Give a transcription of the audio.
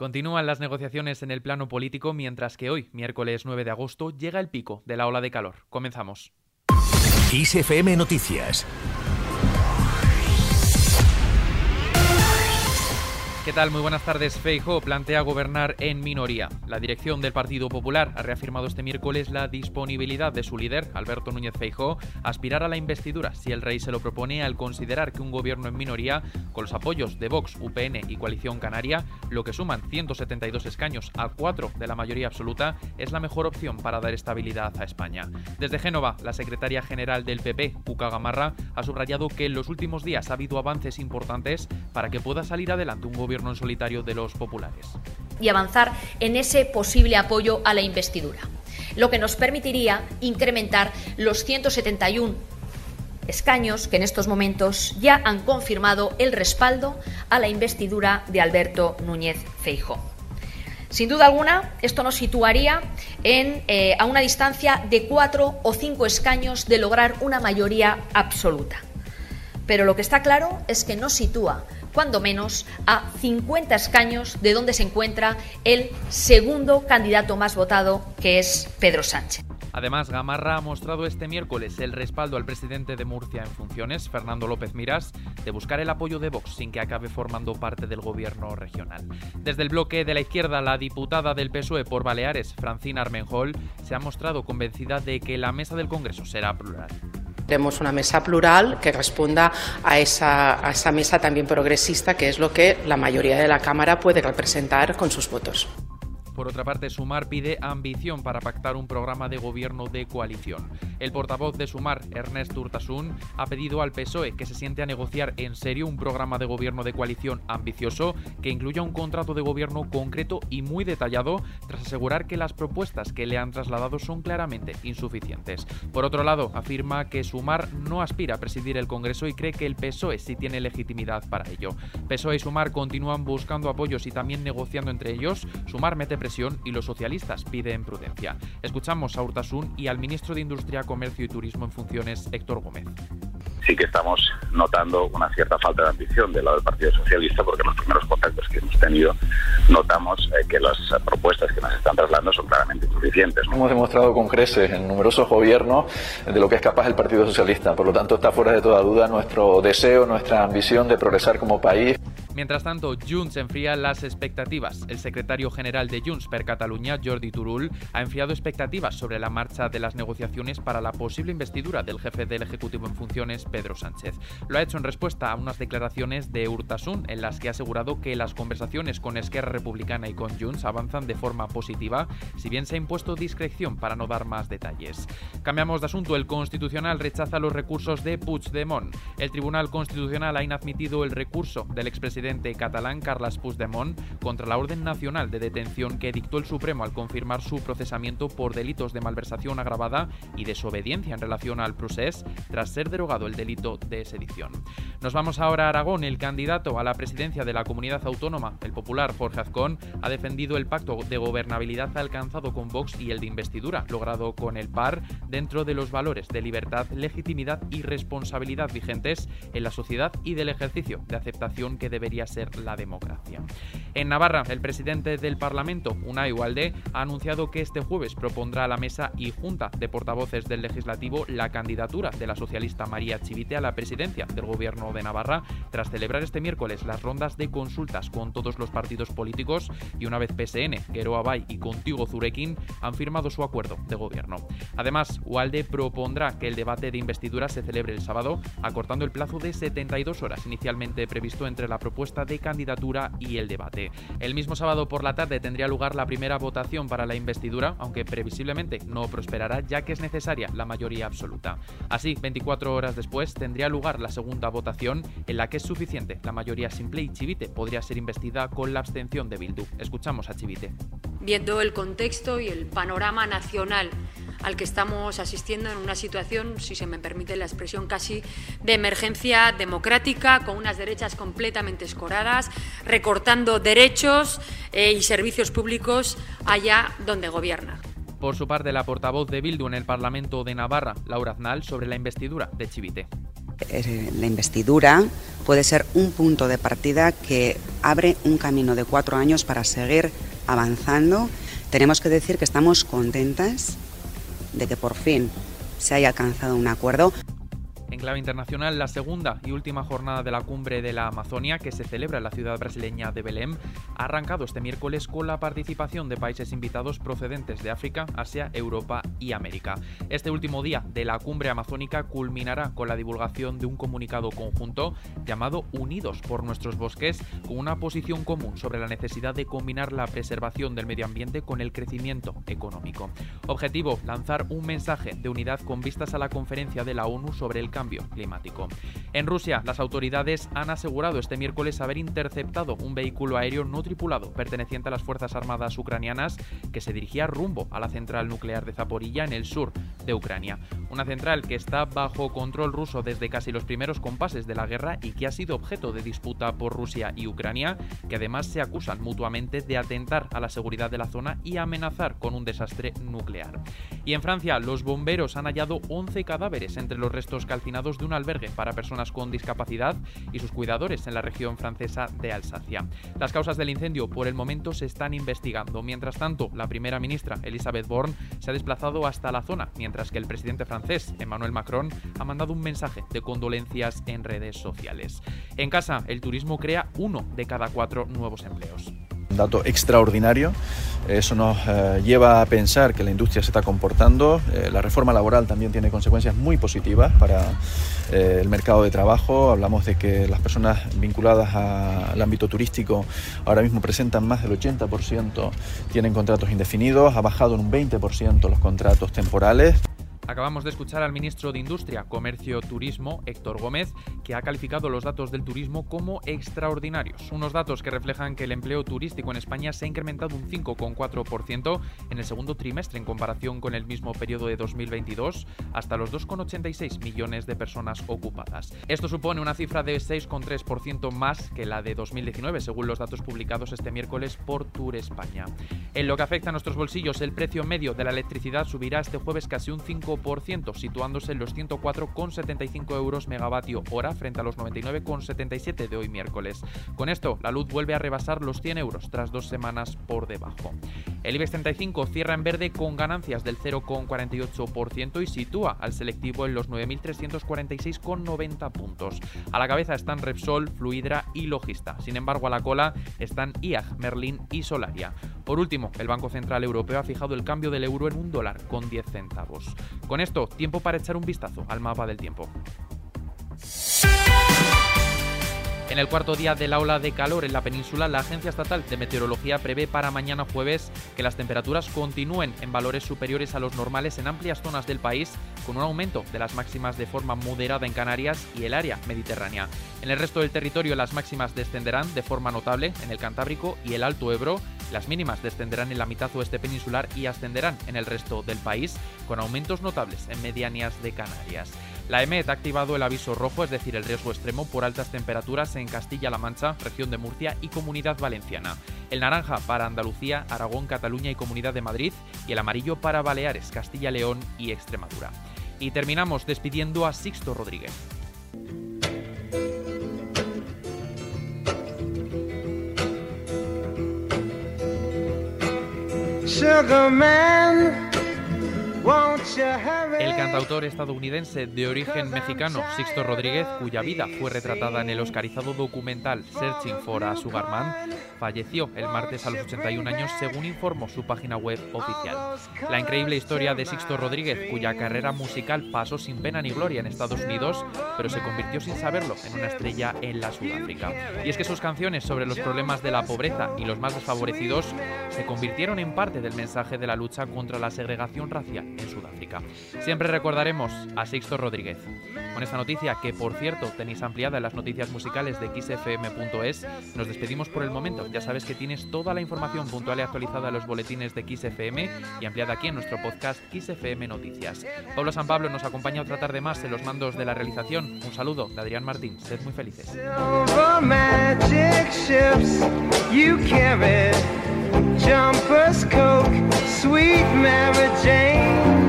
Continúan las negociaciones en el plano político mientras que hoy, miércoles 9 de agosto, llega el pico de la ola de calor. Comenzamos. ISFM Noticias ¿Qué tal? Muy buenas tardes. Feijo plantea gobernar en minoría. La dirección del Partido Popular ha reafirmado este miércoles la disponibilidad de su líder, Alberto Núñez Feijo, a aspirar a la investidura si el rey se lo propone al considerar que un gobierno en minoría, con los apoyos de Vox, UPN y Coalición Canaria, lo que suman 172 escaños a 4 de la mayoría absoluta, es la mejor opción para dar estabilidad a España. Desde Génova, la secretaria general del PP, Cuca Gamarra, ha subrayado que en los últimos días ha habido avances importantes para que pueda salir adelante un gobierno en solitario de los populares. Y avanzar en ese posible apoyo a la investidura, lo que nos permitiría incrementar los 171 escaños que en estos momentos ya han confirmado el respaldo a la investidura de Alberto Núñez Feijo. Sin duda alguna, esto nos situaría eh, a una distancia de cuatro o cinco escaños de lograr una mayoría absoluta. Pero lo que está claro es que nos sitúa cuando menos a 50 escaños de donde se encuentra el segundo candidato más votado, que es Pedro Sánchez. Además, Gamarra ha mostrado este miércoles el respaldo al presidente de Murcia en funciones, Fernando López Miras, de buscar el apoyo de Vox sin que acabe formando parte del gobierno regional. Desde el bloque de la izquierda, la diputada del PSOE por Baleares, Francina Armenjol, se ha mostrado convencida de que la mesa del Congreso será plural. Queremos una mesa plural que responda a esa, a esa mesa también progresista, que es lo que la mayoría de la Cámara puede representar con sus votos. Por otra parte, Sumar pide ambición para pactar un programa de gobierno de coalición. El portavoz de Sumar, Ernest Urtasun, ha pedido al PSOE que se siente a negociar en serio un programa de gobierno de coalición ambicioso que incluya un contrato de gobierno concreto y muy detallado, tras asegurar que las propuestas que le han trasladado son claramente insuficientes. Por otro lado, afirma que Sumar no aspira a presidir el Congreso y cree que el PSOE sí tiene legitimidad para ello. PSOE y Sumar continúan buscando apoyos y también negociando entre ellos. Sumar mete presión y los socialistas piden prudencia. Escuchamos a Urtasun y al ministro de Industria, Comercio y Turismo en funciones, Héctor Gómez sí que estamos notando una cierta falta de ambición del lado del Partido Socialista, porque en los primeros contactos que hemos tenido notamos eh, que las propuestas que nos están trasladando son claramente insuficientes. Hemos demostrado con creces en numerosos gobiernos de lo que es capaz el Partido Socialista. Por lo tanto, está fuera de toda duda nuestro deseo, nuestra ambición de progresar como país. Mientras tanto, Junts enfría las expectativas. El secretario general de Junts per Catalunya, Jordi Turull, ha enfriado expectativas sobre la marcha de las negociaciones para la posible investidura del jefe del Ejecutivo en funciones, Pedro Sánchez. Lo ha hecho en respuesta a unas declaraciones de Urtasun en las que ha asegurado que las conversaciones con Esquerra Republicana y con Junts avanzan de forma positiva, si bien se ha impuesto discreción para no dar más detalles. Cambiamos de asunto. El Constitucional rechaza los recursos de Puigdemont. El Tribunal Constitucional ha inadmitido el recurso del expresidente catalán Carles Puigdemont contra la orden nacional de detención que dictó el Supremo al confirmar su procesamiento por delitos de malversación agravada y desobediencia en relación al procés tras ser derogado el delito de sedición. Nos vamos ahora a Aragón. El candidato a la presidencia de la comunidad autónoma, el popular Jorge Azcón, ha defendido el pacto de gobernabilidad alcanzado con Vox y el de investidura, logrado con el PAR, dentro de los valores de libertad, legitimidad y responsabilidad vigentes en la sociedad y del ejercicio de aceptación que debería ser la democracia. En Navarra, el presidente del Parlamento, Unai Ualde, ha anunciado que este jueves propondrá a la mesa y junta de portavoces del legislativo la candidatura de la socialista María Chivite a la presidencia del gobierno de Navarra tras celebrar este miércoles las rondas de consultas con todos los partidos políticos y una vez PSN, Geroa Bay y Contigo Zurekin han firmado su acuerdo de gobierno. Además, Ualde propondrá que el debate de investidura se celebre el sábado, acortando el plazo de 72 horas inicialmente previsto entre la propuesta de candidatura y el debate. El mismo sábado por la tarde tendría lugar la primera votación para la investidura, aunque previsiblemente no prosperará ya que es necesaria la mayoría absoluta. Así, 24 horas después, tendría lugar la segunda votación en la que es suficiente la mayoría simple y Chivite podría ser investida con la abstención de Bildu. Escuchamos a Chivite. Viendo el contexto y el panorama nacional al que estamos asistiendo en una situación, si se me permite la expresión, casi de emergencia democrática, con unas derechas completamente escoradas, recortando derechos eh, y servicios públicos allá donde gobierna. Por su parte, la portavoz de Bildu en el Parlamento de Navarra, Laura Aznal, sobre la investidura de Chivite. Eh, la investidura puede ser un punto de partida que abre un camino de cuatro años para seguir avanzando. Tenemos que decir que estamos contentas de que por fin se haya alcanzado un acuerdo. En clave internacional, la segunda y última jornada de la cumbre de la Amazonia, que se celebra en la ciudad brasileña de Belém, ha arrancado este miércoles con la participación de países invitados procedentes de África, Asia, Europa y América. Este último día de la cumbre amazónica culminará con la divulgación de un comunicado conjunto llamado Unidos por nuestros bosques, con una posición común sobre la necesidad de combinar la preservación del medio ambiente con el crecimiento económico. Objetivo, lanzar un mensaje de unidad con vistas a la conferencia de la ONU sobre el cambio cambio climático. En Rusia, las autoridades han asegurado este miércoles haber interceptado un vehículo aéreo no tripulado perteneciente a las Fuerzas Armadas ucranianas que se dirigía rumbo a la central nuclear de Zaporilla en el sur de Ucrania. Una central que está bajo control ruso desde casi los primeros compases de la guerra y que ha sido objeto de disputa por Rusia y Ucrania, que además se acusan mutuamente de atentar a la seguridad de la zona y amenazar con un desastre nuclear. Y en Francia, los bomberos han hallado 11 cadáveres entre los restos calcinados de un albergue para personas con discapacidad y sus cuidadores en la región francesa de Alsacia. Las causas del incendio por el momento se están investigando. Mientras tanto, la primera ministra, Elisabeth Borne, se ha desplazado hasta la zona, mientras que el presidente francés, Emmanuel Macron, ha mandado un mensaje de condolencias en redes sociales. En casa, el turismo crea uno de cada cuatro nuevos empleos. Un dato extraordinario. Eso nos eh, lleva a pensar que la industria se está comportando. Eh, la reforma laboral también tiene consecuencias muy positivas para eh, el mercado de trabajo. Hablamos de que las personas vinculadas al ámbito turístico ahora mismo presentan más del 80%, tienen contratos indefinidos, ha bajado en un 20% los contratos temporales. Acabamos de escuchar al ministro de Industria, Comercio, Turismo, Héctor Gómez, que ha calificado los datos del turismo como extraordinarios. Unos datos que reflejan que el empleo turístico en España se ha incrementado un 5,4% en el segundo trimestre en comparación con el mismo periodo de 2022, hasta los 2,86 millones de personas ocupadas. Esto supone una cifra de 6,3% más que la de 2019, según los datos publicados este miércoles por Tour España. En lo que afecta a nuestros bolsillos, el precio medio de la electricidad subirá este jueves casi un 5% situándose en los 104,75 euros megavatio hora frente a los 99,77 de hoy miércoles. Con esto, la luz vuelve a rebasar los 100 euros tras dos semanas por debajo. El IBEX 35 cierra en verde con ganancias del 0,48% y sitúa al selectivo en los 9.346,90 puntos. A la cabeza están Repsol, Fluidra y Logista. Sin embargo, a la cola están IAG, Merlin y Solaria. Por último, el Banco Central Europeo ha fijado el cambio del euro en un dólar con 10 centavos. Con esto, tiempo para echar un vistazo al mapa del tiempo. En el cuarto día de la ola de calor en la península, la Agencia Estatal de Meteorología prevé para mañana jueves que las temperaturas continúen en valores superiores a los normales en amplias zonas del país, con un aumento de las máximas de forma moderada en Canarias y el área mediterránea. En el resto del territorio las máximas descenderán de forma notable en el Cantábrico y el Alto Ebro, las mínimas descenderán en la mitad oeste peninsular y ascenderán en el resto del país, con aumentos notables en medianías de Canarias. La EMET ha activado el aviso rojo, es decir, el riesgo extremo por altas temperaturas en Castilla-La Mancha, región de Murcia y Comunidad Valenciana. El naranja para Andalucía, Aragón, Cataluña y Comunidad de Madrid. Y el amarillo para Baleares, Castilla-León y Extremadura. Y terminamos despidiendo a Sixto Rodríguez. El cantautor estadounidense de origen mexicano Sixto Rodríguez, cuya vida fue retratada en el oscarizado documental Searching for a Sugar Man, falleció el martes a los 81 años según informó su página web oficial. La increíble historia de Sixto Rodríguez, cuya carrera musical pasó sin pena ni gloria en Estados Unidos, pero se convirtió sin saberlo en una estrella en la Sudáfrica. Y es que sus canciones sobre los problemas de la pobreza y los más desfavorecidos se convirtieron en parte del mensaje de la lucha contra la segregación racial en Sudáfrica. Siempre recordaremos a Sixto Rodríguez. Con esta noticia, que por cierto tenéis ampliada en las noticias musicales de xfm.es, nos despedimos por el momento. Ya sabes que tienes toda la información puntual y actualizada en los boletines de XFM y ampliada aquí en nuestro podcast XFM Noticias. Pablo San Pablo nos acompaña otra tarde más en los mandos de la realización. Un saludo de Adrián Martín. Sed muy felices. Sweet Mary Jane.